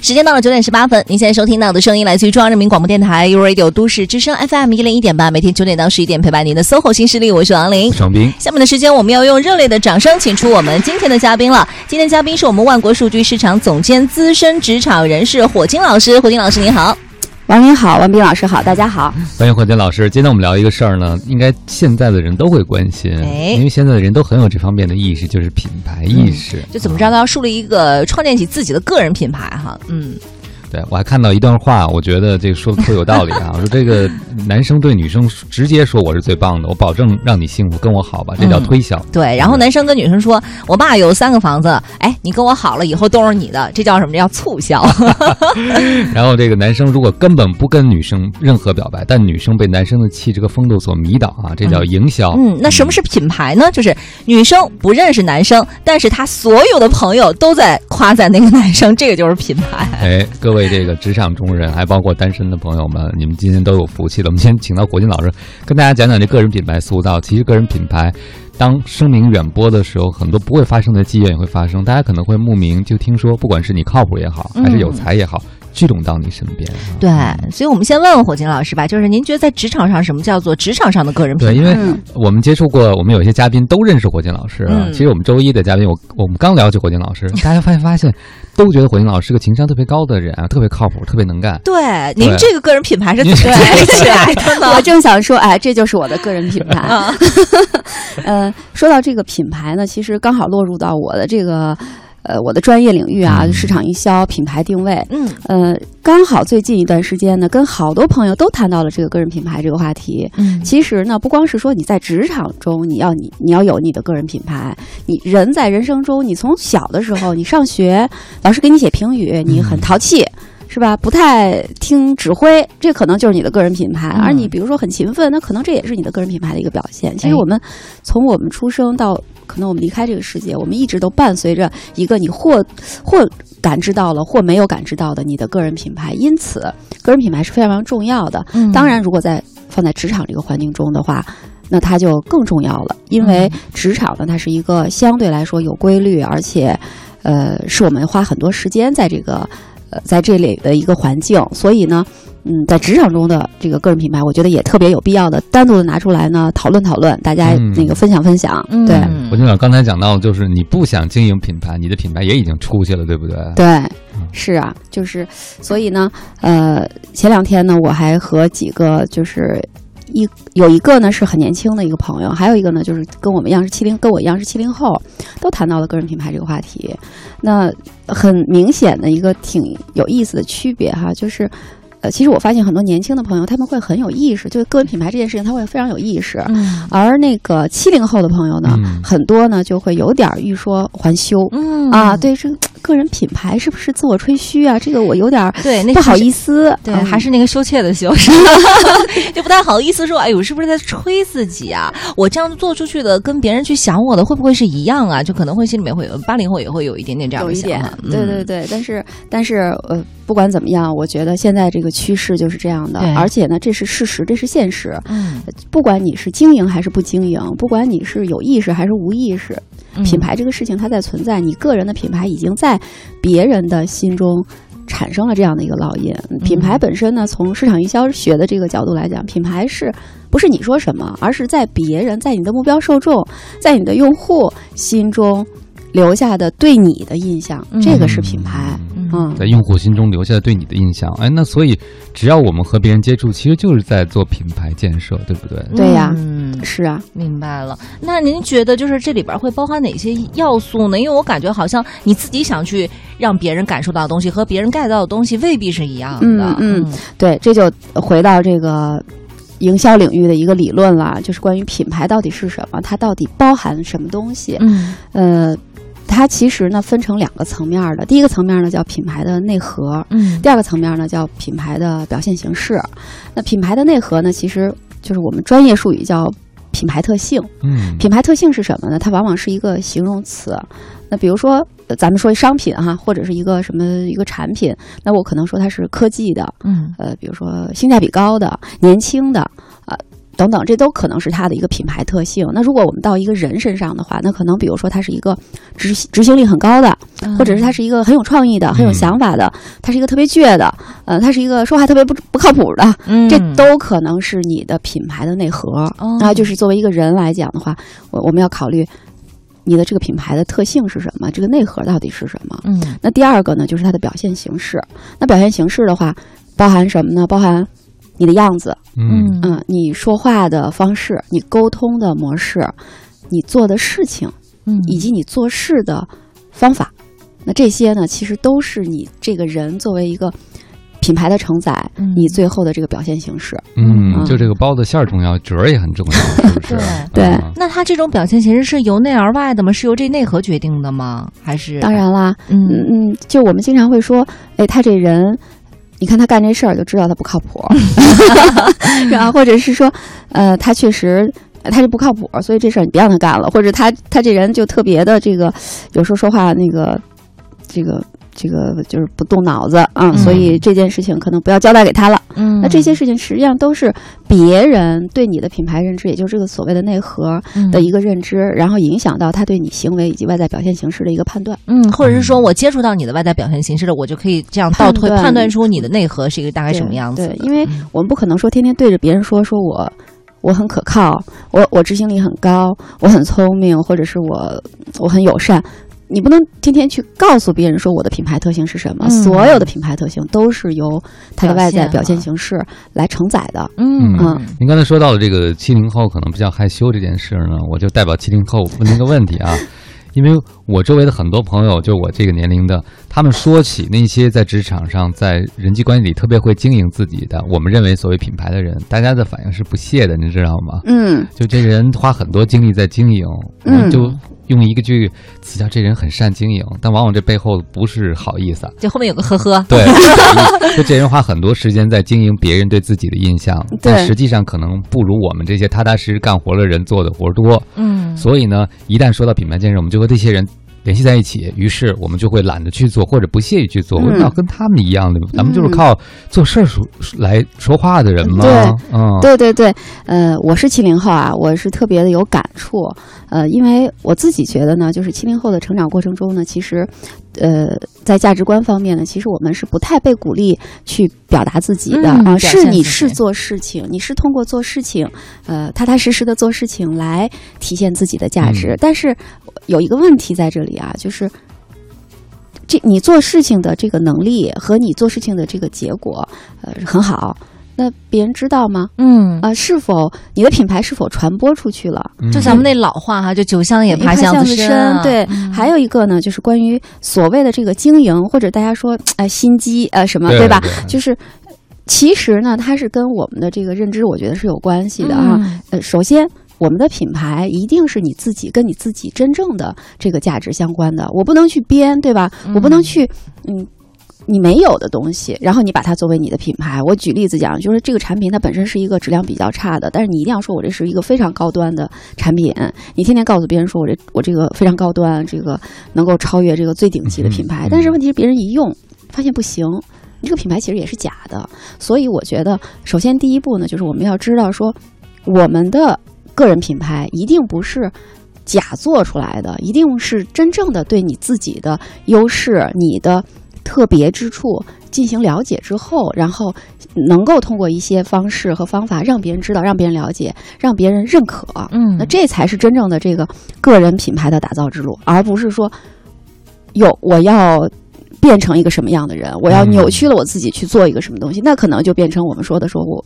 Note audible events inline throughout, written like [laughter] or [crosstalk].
时间到了九点十八分，您现在收听到的声音来自于中央人民广播电台 u Radio 都市之声 FM 一零一点八，每天九点到十一点陪伴您的 SOHO 新势力，我是王琳。张斌，下面的时间，我们要用热烈的掌声，请出我们今天的嘉宾了。今天嘉宾是我们万国数据市场总监、资深职场人士火金老师。火金老师，您好。王林好，王斌老师好，大家好。欢迎霍金老师。今天我们聊一个事儿呢，应该现在的人都会关心，哎因为现在的人都很有这方面的意识，就是品牌意识。就怎么着都要树立一个创建起自己的个人品牌哈。嗯，对我还看到一段话，我觉得这个说的特有道理啊。[laughs] 我说这个男生对女生直接说我是最棒的，我保证让你幸福，跟我好吧，这叫推销。对。然后男生跟女生说：“我爸有三个房子，哎，你跟我好了，以后都是你的。”这叫什么？这叫促销。[laughs] 然后这个男生如果根本不跟女生任何表白，但女生被男生的气质和风度所迷倒啊，这叫营销。嗯，那什么是品牌呢？就是女生不认识男生，但是她所有的朋友都在夸赞那个男生，这个就是品牌。哎，各位这个职场中人，还包括单身的朋友们，你们今天都有福气了。我们先请到国金老师，跟大家讲讲这个人品牌塑造。其实个人品牌，当声名远播的时候，很多不会发生的机缘也会发生。大家可能会慕名就听说，不管是你靠谱也好，还是有才也好，聚拢到你身边。啊对，所以我们先问问火金老师吧，就是您觉得在职场上，什么叫做职场上的个人品牌？对，因为嗯我们接触过，我们有些嘉宾都认识火金老师。嗯其实我们周一的嘉宾，我我们刚了解火金老师，大家发现发现都觉得火金老师是个情商特别高的人啊，特别靠谱，特别能干。对，您这个个人品牌是怎么建立起来的呢？[laughs] 我正想说，哎，这就是我的个人品牌。啊，[laughs] 呃，说到这个品牌呢，其实刚好落入到我的这个。呃，我的专业领域啊，嗯市场营销、品牌定位，嗯呃，刚好最近一段时间呢，跟好多朋友都谈到了这个个人品牌这个话题。嗯其实呢，不光是说你在职场中你要你你要有你的个人品牌，你人在人生中，你从小的时候你上学，老师给你写评语，你很淘气。是吧？不太听指挥，这可能就是你的个人品牌。嗯而你比如说很勤奋，那可能这也是你的个人品牌的一个表现。其实哎我们从我们出生到可能我们离开这个世界，我们一直都伴随着一个你或或感知到了，或没有感知到的你的个人品牌。因此，个人品牌是非常非常重要的。嗯当然，如果在放在职场这个环境中的话，那它就更重要了，因为职场呢，它是一个相对来说有规律，而且，呃，是我们花很多时间在这个，呃，在这里的一个环境，所以呢。嗯，在职场中的这个个人品牌，我觉得也特别有必要的单独的拿出来呢讨论讨论，大家嗯那个分享分享。嗯对我就想刚才讲到，就是你不想经营品牌，你的品牌也已经出去了，对不对？对，是啊，就是所以呢，呃，前两天呢，我还和几个就是一有一个呢是很年轻的一个朋友，还有一个呢就是跟我们一样是七零，跟我一样是七零后，都谈到了个人品牌这个话题。那很明显的一个挺有意思的区别哈，就是。呃，其实我发现很多年轻的朋友他们会很有意识，就是个人品牌这件事情，他会非常有意识。嗯而那个七零后的朋友呢，嗯很多呢就会有点儿欲说还休。嗯啊，对这个个人品牌是不是自我吹嘘啊？这个我有点儿对，那不好。意思。对，嗯还是那个羞怯的羞，是吧？就不太好意思说，哎，我是不是在吹自己啊？我这样做出去的，跟别人去想我的，会不会是一样啊？就可能会心里面会有，八零后也会有一点点这样有一点的想法。，对对对，但是但是呃，不管怎么样，我觉得现在这个趋势就是这样的，而且呢，这是事实，这是现实。嗯，不管你是经营还是不经营，不管你是有意识还是无意识，嗯品牌这个事情它在存在，你个人的品牌已经在别人的心中产生了这样的一个烙印。品牌本身呢，从市场营销学的这个角度来讲，品牌是不是你说什么，而是在别人、在你的目标受众、在你的用户心中留下的对你的印象，嗯这个是品牌。嗯，在用户心中留下的对你的印象。哎，那所以只要我们和别人接触，其实就是在做品牌建设，对不对？对呀嗯，是啊，明白了。那您觉得就是这里边会包含哪些要素呢？因为我感觉好像你自己想去让别人感受到的东西和别人 get 到的东西未必是一样的。嗯嗯对，这就回到这个营销领域的一个理论了，就是关于品牌到底是什么，它到底包含什么东西。嗯呃，它其实呢分成两个层面儿的，第一个层面儿呢叫品牌的内核，嗯第二个层面儿呢叫品牌的表现形式。那品牌的内核呢，其实就是我们专业术语叫品牌特性。嗯，品牌特性是什么呢？它往往是一个形容词。那比如说，呃咱们说商品哈，或者是一个什么一个产品，那我可能说它是科技的，嗯呃，比如说性价比高的、年轻的，啊、等等，这都可能是它的一个品牌特性。那如果我们到一个人身上的话，那可能比如说他是一个执执行力很高的，或者是他是一个很有创意的、很有想法的，他是一个特别倔的，呃，他是一个说话特别不不靠谱的，嗯这都可能是你的品牌的内核。哦然后就是作为一个人来讲的话，我我们要考虑你的这个品牌的特性是什么，这个内核到底是什么。嗯那第二个呢，就是它的表现形式。那表现形式的话，包含什么呢？包含你的样子，嗯嗯，你说话的方式，你沟通的模式，你做的事情，嗯以及你做事的方法。那这些呢，其实都是你这个人作为一个品牌的承载，嗯你最后的这个表现形式。嗯，嗯就这个包子馅儿重要，褶儿也很重要，是不是？[laughs] 对嗯那它这种表现形式是由内而外的吗？是由这内核决定的吗？还是当，然啦，嗯嗯嗯，就我们经常会说，哎，他这人，你看他干这事儿就知道他不靠谱，[laughs] 然后或者是说，呃，他确实。他就不靠谱，所以这事儿你别让他干了。或者他他这人就特别的这个，有时候说话那个，这个这个就是不动脑子啊、嗯所以这件事情可能不要交代给他了。嗯，那这些事情实际上都是别人对你的品牌认知，也就是这个所谓的内核嗯的一个认知，然后影响到他对你行为以及外在表现形式的一个判断。嗯，或者是说我接触到你的外在表现形式了，我就可以这样倒推判断出你的内核是一个大概什么样子。对，对因为嗯我们不可能说天天对着别人说说我我很可靠，我我执行力很高，我很聪明，或者是我我很友善。你不能天天去告诉别人说我的品牌特性是什么，嗯。所有的品牌特性都是由它的外在表表现现形式来承载的。嗯嗯。您刚才说到了这个七零后可能比较害羞这件事呢，我就代表七零后问您个问题啊，因为我周围的很多朋友，就我这个年龄的，他们说起那些在职场上、在人际关系里特别会经营自己的，我们认为所谓品牌的人，大家的反应是不屑的，你知道吗？嗯就这人花很多精力在经营，嗯就用一个句词叫这人很善经营，但往往这背后不是好意思啊。就后面有个呵呵。对，[laughs] 就这人花很多时间在经营别人对自己的印象，但实际上可能不如我们这些踏踏实实干活的人做的活多。嗯，所以呢，一旦说到品牌建设，我们就和这些人联系在一起，于是我们就会懒得去做，或者不屑于去做。嗯。我们要跟他们一样的，咱们就是嗯。靠做事儿说来说话的人嘛。对嗯，对对对，呃，我是七零后啊，我是特别的有感触，呃，因为我自己觉得呢，就是七零后的成长过程中呢，其实，呃，在价值观方面呢，其实我们是不太被鼓励去表达自己的、啊，是你是做事情，你是通过做事情，呃，踏踏实实的做事情来体现自己的价值，嗯。但是有一个问题在这里啊，就是。这你做事情的这个能力和你做事情的这个结果，呃，很好。那别人知道吗？嗯，啊，是否你的品牌是否传播出去了？嗯就咱们那老话哈，就酒香也怕巷子深。啊对，嗯还有一个呢，就是关于所谓的这个经营，或者大家说哎心机呃什么，吧？对对就是其实呢，它是跟我们的这个认知，我觉得是有关系的啊。嗯呃，首先。我们的品牌一定是你自己跟你自己真正的这个价值相关的，我不能去编，对吧？我不能去，嗯，你没有的东西，然后你把它作为你的品牌。我举例子讲，就是这个产品它本身是一个质量比较差的，但是你一定要说我这是一个非常高端的产品，你天天告诉别人说我这我这个非常高端，这个能够超越这个最顶级的品牌，嗯。但是问题是别人一用发现不行。你这个品牌其实也是假的，所以我觉得，首先第一步呢，就是我们要知道说，我们的个人品牌一定不是假做出来的，一定是真正的对你自己的优势、你的特别之处进行了解之后，然后能够通过一些方式和方法让别人知道、让别人了解、让别人认可。嗯那这才是真正的这个个人品牌的打造之路，而不是说，有我要。变成一个什么样的人？我要嗯扭曲了我自己去做一个什么东西，那可能就变成我们说的说我，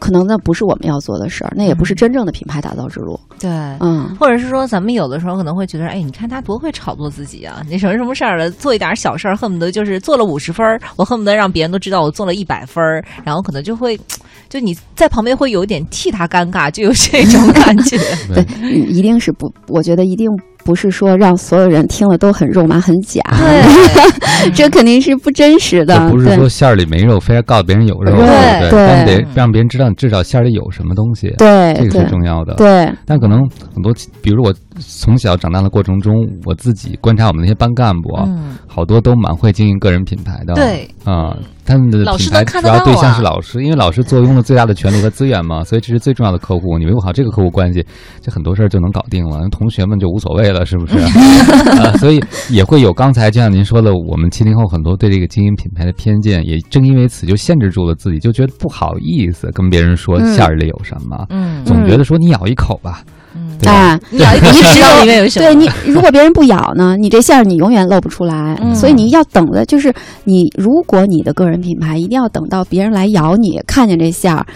可能那不是我们要做的事儿，那也不是真正的品牌打造之路。对。嗯，或者是说，咱们有的时候可能会觉得，哎，你看他多会炒作自己啊！你什么什么事儿了，做一点小事儿，恨不得就是做了五十分儿，我恨不得让别人都知道我做了一百分儿，然后可能就会，[laughs] 就你在旁边会有点替他尴尬，就有这种感觉。对，一定是不，我觉得一定不是说让所有人听了都很肉麻、很假，对，[laughs] 这肯定是不真实的。不是说馅儿里没肉，非要告诉别人有肉，对对对？但得让别人知道你至少馅儿里有什么东西，对这个是对。重要的。对，但可能很多，比如我从小长大的过程中，我自己观察我们那些班干部啊，嗯，好多都蛮会经营个人品牌的。对，啊、他们的品牌主要对象啊是老师，因为老师坐拥了最大的权利和资源嘛，所以这是最重要的客户。你维护好这个客户关系，这很多事儿就能搞定了。同学们就无所谓了，是不是？啊，[laughs] 所以也会有刚才就像您说的，我们七零后很多对这个经营品牌的偏见，也正因为此就限制住了自己，就觉得不好意思跟别人说嗯馅儿里有什么，嗯总觉得说你咬一口吧，嗯，对 [laughs] 你咬一口 [laughs] 你知道里面有什么？对你，如果别人不咬呢，你这馅儿你永远露不出来。嗯所以你要等的就是你，如果你的个人品牌一定要等到别人来咬你，看见这馅儿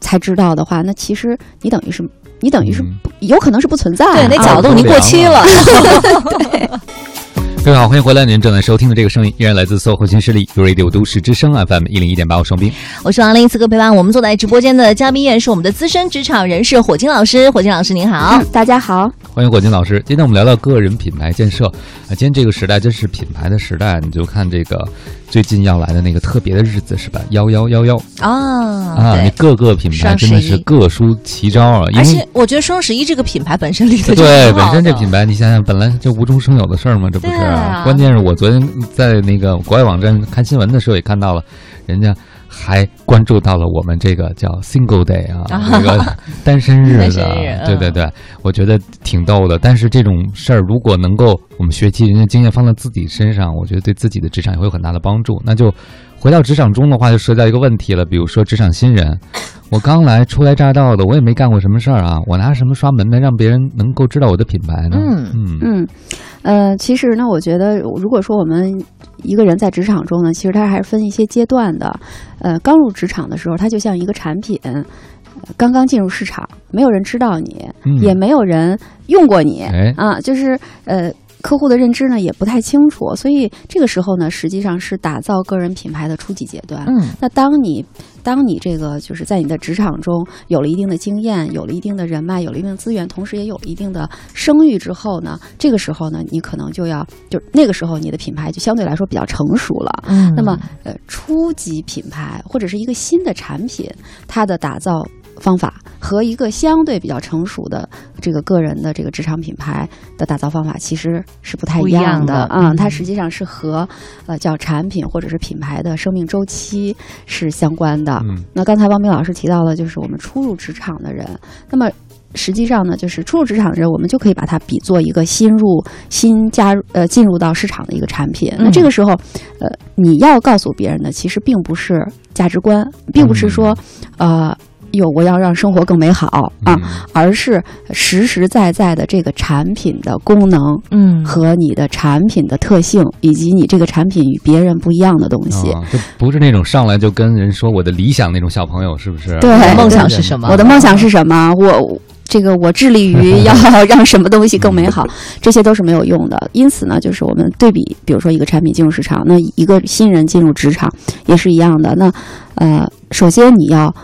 才知道的话，那其实你等于是你等于是嗯有可能是不存在。对，那啊角度你过期了。[laughs] 各位好，欢迎回来！您正在收听的这个声音依然来自搜狐新势力 Radio 都市之声 FM 一零一点八，我双冰。我是王琳，此刻陪伴我们坐在直播间的嘉宾依然是我们的资深职场人士火金老师。火金老师您好嗯，大家好，欢迎火金老师。今天我们聊聊个人品牌建设啊，今天这个时代真是品牌的时代，你就看这个最近要来的那个特别的日子是吧？幺幺幺幺啊，啊，对你各个品牌真的是各抒奇招啊，因为而且我觉得双十一这个品牌本身立的对本身这品牌，你想想，本来就无中生有的事儿嘛，这不是？关键是我昨天在那个国外网站看新闻的时候也看到了，人家。还关注到了我们这个叫 Single Day 啊，[laughs] 啊这个单身日的单身日，嗯对对对，我觉得挺逗的。但是这种事儿如果能够我们学习人家经验放在自己身上，我觉得对自己的职场也会有很大的帮助。那就回到职场中的话，就涉及到一个问题了，比如说职场新人，[laughs] 我刚来初来乍到的，我也没干过什么事儿啊，我拿什么刷门呢，让别人能够知道我的品牌呢？嗯嗯嗯，呃，其实呢，我觉得如果说我们一个人在职场中呢，其实他还是分一些阶段的。呃，刚入职场的时候，它就像一个产品，呃刚刚进入市场，没有人知道你，嗯也没有人用过你，哎啊，就是呃。客户的认知呢也不太清楚，所以这个时候呢，实际上是打造个人品牌的初级阶段。嗯那当你当你这个就是在你的职场中有了一定的经验，有了一定的人脉，有了一定的资源，同时也有了一定的声誉之后呢，这个时候呢，你可能就要就那个时候你的品牌就相对来说比较成熟了。嗯那么呃，初级品牌或者是一个新的产品，它的打造。方法和一个相对比较成熟的这个个人的这个职场品牌的打造方法其实是不太一样样的啊、嗯它实际上是和呃叫产品或者是品牌的生命周期是相关的。嗯那刚才汪明老师提到了，就是我们初入职场的人，那么实际上呢，就是初入职场的人，我们就可以把它比作一个新入、新加入呃进入到市场的一个产品。那这个时候，呃，你要告诉别人的其实并不是价值观，并不是说，呃。有我要让生活更美好啊，嗯而是实实在在的这个产品的功能嗯和你的产品的特性，以及你这个产品与别人不一样的东西。啊，就不是那种上来就跟人说我的理想那种小朋友，是不是？对梦想是什么？我的梦想是什么？我这个我致力于 [laughs] 要让什么东西更美好，这些都是没有用的。因此呢，就是我们对比，比如说一个产品进入市场，那一个新人进入职场也是一样的。那呃，首先你要。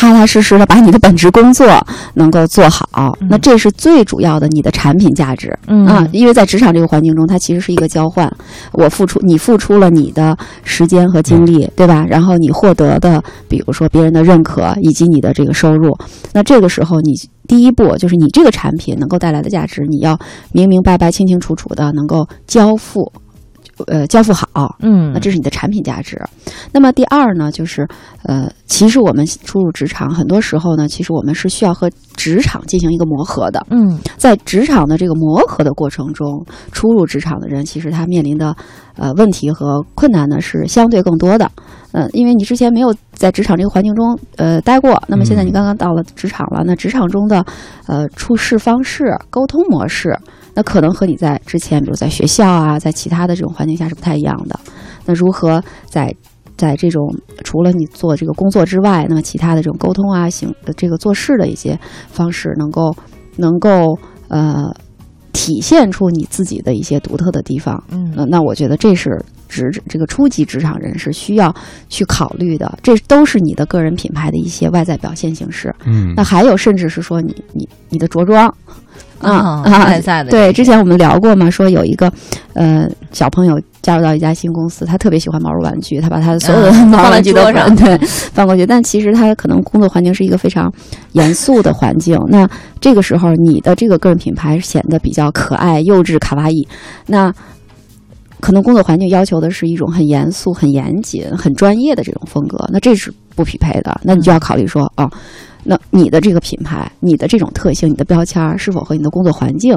踏踏实实的把你的本职工作能够做好，嗯那这是最主要的你的产品价值。嗯啊，因为在职场这个环境中，它其实是一个交换，我付出，你付出了你的时间和精力，对吧？然后你获得的，比如说别人的认可以及你的这个收入，那这个时候你第一步就是你这个产品能够带来的价值，你要明明白白、清清楚楚的能够交付，呃，交付好。嗯，那这是你的产品价值。那么第二呢，就是呃，其实我们初入职场，很多时候呢，其实我们是需要和职场进行一个磨合的。嗯在职场的这个磨合的过程中，初入职场的人其实他面临的呃问题和困难呢是相对更多的。嗯，因为你之前没有在职场这个环境中呃待过，那么现在你刚刚到了职场了，那职场中的呃处事方式、沟通模式，那可能和你在之前，比如在学校啊，在其他的这种环境下是不太一样的。那如何在在这种除了你做这个工作之外，那么其他的这种沟通啊、行呃这个做事的一些方式，能够能够呃体现出你自己的一些独特的地方。嗯呃，那我觉得这是职这个初级职场人士需要去考虑的，这都是你的个人品牌的一些外在表现形式。嗯那还有，甚至是说你你你的着装。啊哦啊！外在的对，之前我们聊过嘛，说有一个呃小朋友加入到一家新公司，他特别喜欢毛绒玩具，他把他的所有的啊毛绒玩具都放对放过去，但其实他可能工作环境是一个非常严肃的环境。那这个时候，你的这个个人品牌显得比较可爱、幼稚、卡哇伊。那可能工作环境要求的是一种很严肃、很严谨、很专业的这种风格，那这是不匹配的。那你就要考虑说，啊，那你的这个品牌、你的这种特性、你的标签儿是否和你的工作环境，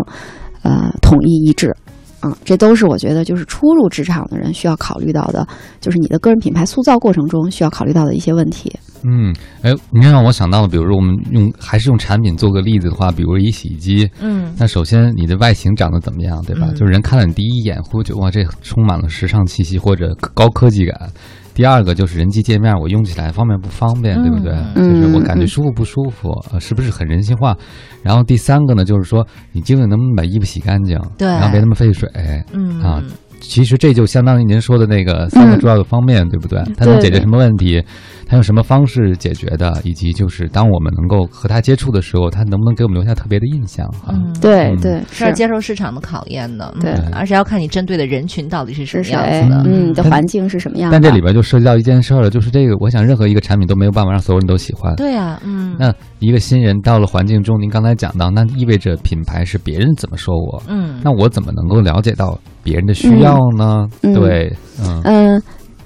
呃，统一一致？啊，这都是我觉得就是初入职场的人需要考虑到的，就是你的个人品牌塑造过程中需要考虑到的一些问题。嗯，哎，您让我想到了，比如说我们用还是用产品做个例子的话，比如一洗衣机，嗯那首先你的外形长得怎么样，对吧？嗯就是人看了你第一眼会觉得哇，这充满了时尚气息或者高科技感。第二个就是人机界面，我用起来方便不方便，对不对？嗯就是我感觉嗯舒服不舒服，呃，是不是很人性化？然后第三个呢，就是说你究竟能不能把衣服洗干净，对然后别那么费水。嗯啊其实这就相当于您说的那个三个主要的方面，对不对？它能解决什么问题？它用什么方式解决的？以及就是当我们能够和它接触的时候，它能不能给我们留下特别的印象？哈，嗯，嗯对对，是要接受市场的考验的，对嗯而且要看你针对的人群到底是什么样子的。？嗯，你的环境是什么样的？但这里边就涉及到一件事儿了，就是这个，我想任何一个产品都没有办法让所有人都喜欢。对啊，嗯，那一个新人到了环境中，您刚才讲到，那意味着品牌是别人怎么说我，嗯，那我怎么能够了解到别人的需要呢？嗯对，嗯嗯，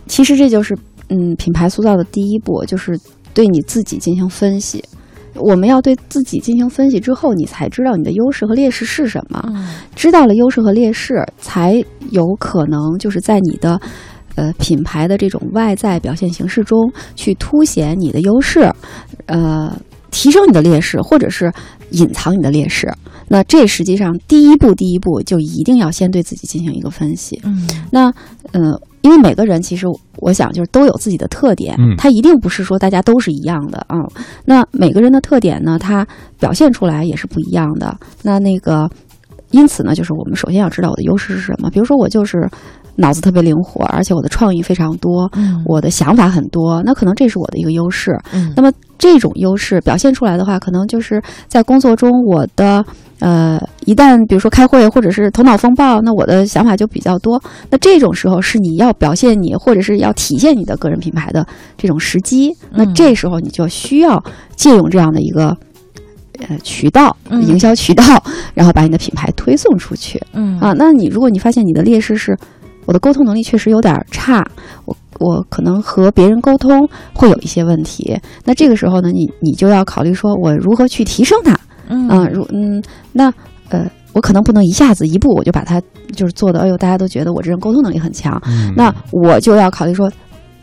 其实这就是嗯品牌塑造的第一步，就是对你自己进行分析。我们要对自己进行分析之后，你才知道你的优势和劣势是什么。嗯知道了优势和劣势，才有可能就是在你的呃品牌的这种外在表现形式中去凸显你的优势，呃，提升你的劣势，或者是隐藏你的劣势。那这实际上第一步，第一步就一定要先对自己进行一个分析。嗯那呃，因为每个人其实我想就是都有自己的特点，嗯他一定不是说大家都是一样的啊、那每个人的特点呢，他表现出来也是不一样的。那那个，因此呢，就是我们首先要知道我的优势是什么。比如说我就是脑子特别灵活，而且我的创意非常多，嗯我的想法很多，那可能这是我的一个优势。嗯那么这种优势表现出来的话，可能就是在工作中我的呃，一旦比如说开会或者是头脑风暴，那我的想法就比较多。那这种时候是你要表现你或者是要体现你的个人品牌的这种时机。那嗯这时候你就需要借用这样的一个。呃，渠道嗯营销渠道，[laughs] 然后把你的品牌推送出去嗯啊。那你如果你发现你的劣势是我的沟通能力确实有点儿差，我我可能和别人沟通会有一些问题。那这个时候呢，你你就要考虑说我如何去提升它嗯啊、如嗯，那呃，我可能不能一下子一步我就把它就是做的，哎呦，大家都觉得我这人沟通能力很强，嗯那我就要考虑说，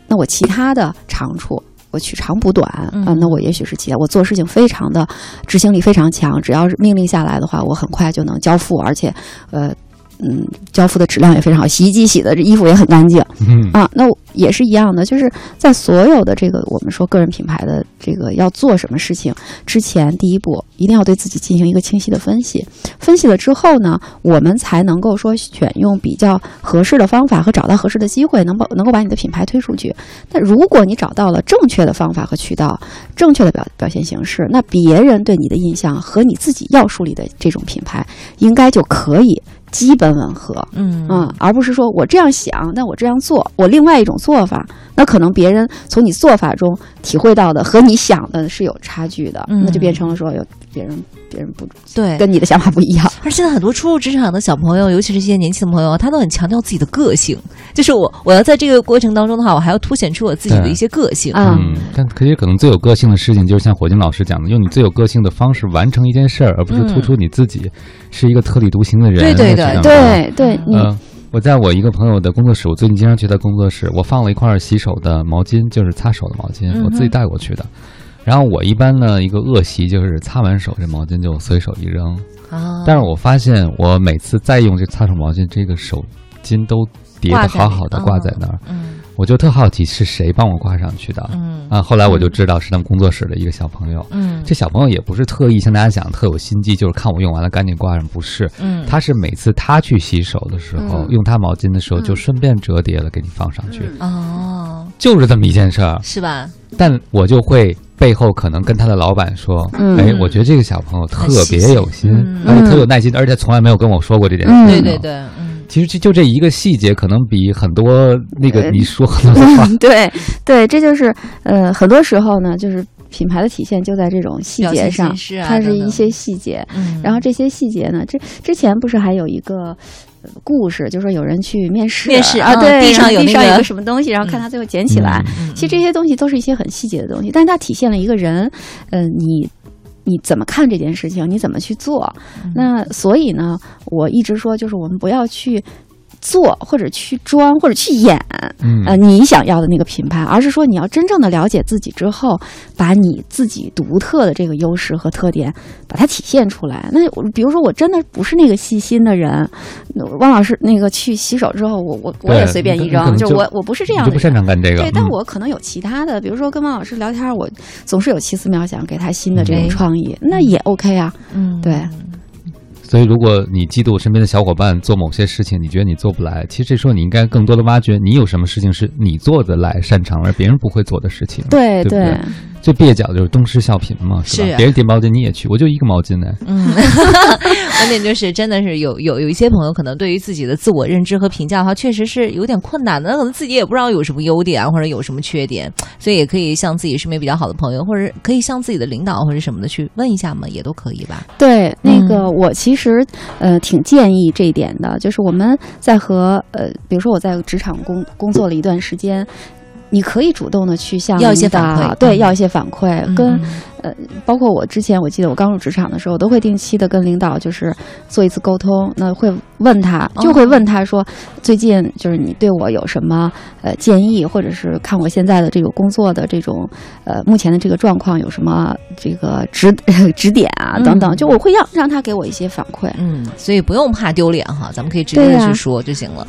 那我其他的长处。我取长补短啊、嗯那我也许是其他，我做事情非常的执行力非常强，只要是命令下来的话，我很快就能交付，而且，呃，嗯，交付的质量也非常好，洗衣机洗的这衣服也很干净，嗯啊，那我也是一样的，就是在所有的这个我们说个人品牌的这个要做什么事情之前，第一步一定要对自己进行一个清晰的分析。分析了之后呢，我们才能够说选用比较合适的方法和找到合适的机会，能把能够把你的品牌推出去。那如果你找到了正确的方法和渠道，正确的表表现形式，那别人对你的印象和你自己要树立的这种品牌，应该就可以基本吻合。嗯嗯，而不是说我这样想，那我这样做，我另外一种做法，那可能别人从你做法中体会到的和你想的是有差距的，嗯那就变成了说有别人别人不对。跟你的想法不一样。而现在很多初入职场的小朋友，尤其是一些年轻的朋友，他都很强调自己的个性，就是我我要在这个过程当中的话，我还要凸显出我自己的一些个性。啊嗯，但可是可能最有个性的事情，就是像火金老师讲的，用你最有个性的方式完成一件事儿，而不是突出你自己是一个特立独行的人。对对对对对，嗯呃，我在我一个朋友的工作室，我最近经常去他工作室，我放了一块洗手的毛巾，就是擦手的毛巾，我自己带过去的。然后我一般呢，一个恶习就是擦完手这毛巾就随手一扔。啊，但是我发现，我每次再用这擦手毛巾，这个手巾都叠的好好的挂挂在在那儿，嗯我就特好奇是谁帮我挂上去的。嗯啊，后来我就知道是他们工作室的一个小朋友。嗯这小朋友也不是特意像大家讲特有心机，就是看我用完了赶紧挂上，不是。嗯，他是每次他去洗手的时候，嗯用他毛巾的时候，嗯就顺便折叠了给你放上去，哦，就是这么一件事儿。是吧？但我就会背后可能跟他的老板说，嗯。哎，我觉得这个小朋友特别有心，嗯。而且特有耐心，而且从来没有跟我说过这件事。嗯。对对。对，嗯。其实就就这一个细节，可能比很多那个呃。你说很多的话，[laughs] 对对，这就是呃，很多时候呢，就是品牌的体现就在这种细节上它是一些细节。嗯，然后这些细节呢，这之前不是还有一个，故事，就是说有人去面试，面试啊，嗯对，地上有那个地上有个什么东西，然后看他最后捡起来。其实这些东西都是一些很细节的东西，但是它体现了一个人，嗯、你你怎么看这件事情，你怎么去做。嗯那所以呢，我一直说，就是我们不要去做，或者去装，或者去演，嗯。呃，你想要的那个品牌，而是说你要真正的了解自己之后，把你自己独特的这个优势和特点，把它体现出来。那比如说，我真的不是那个细心的人，那汪老师那个去洗手之后，我我我也随便一扔，就我我不是这样的不擅长干这个，对，但嗯我可能有其他的，比如说跟汪老师聊天，我总是有奇思妙想，给他新的这哎。种创意，那也 OK 啊。嗯，对，所以，如果你嫉妒身边的小伙伴做某些事情，你觉得你做不来，其实这时候你应该更多的挖掘你有什么事情是你做得来、擅长而别人不会做的事情。对对不对最蹩脚的就是东施效颦嘛，是吧？是啊别人叠毛巾你也去，我就一个毛巾呢。嗯，[laughs] 关键就是真的是有有有一些朋友可能对于自己的自我认知和评价的话，确实是有点困难的，那可能自己也不知道有什么优点啊，或者有什么缺点，所以也可以向自己身边比较好的朋友，或者可以向自己的领导或者什么的去问一下嘛，也都可以吧。对，那个嗯我其实呃挺建议这一点的，就是我们在和呃，比如说我在职场工工作了一段时间。你可以主动的去向要一些领导反馈对，嗯。要一些反馈，嗯。跟呃，包括我之前，我记得我刚入职场的时候，都会定期的跟领导就是做一次沟通，那会问他，就会问他说，最近就是你对我有什么呃建议，或者是看我现在的这个工作的这种呃目前的这个状况有什么这个指 [laughs] 指点啊等等，嗯就我会让让他给我一些反馈。嗯，所以不用怕丢脸哈，咱们可以直接的去说就行了。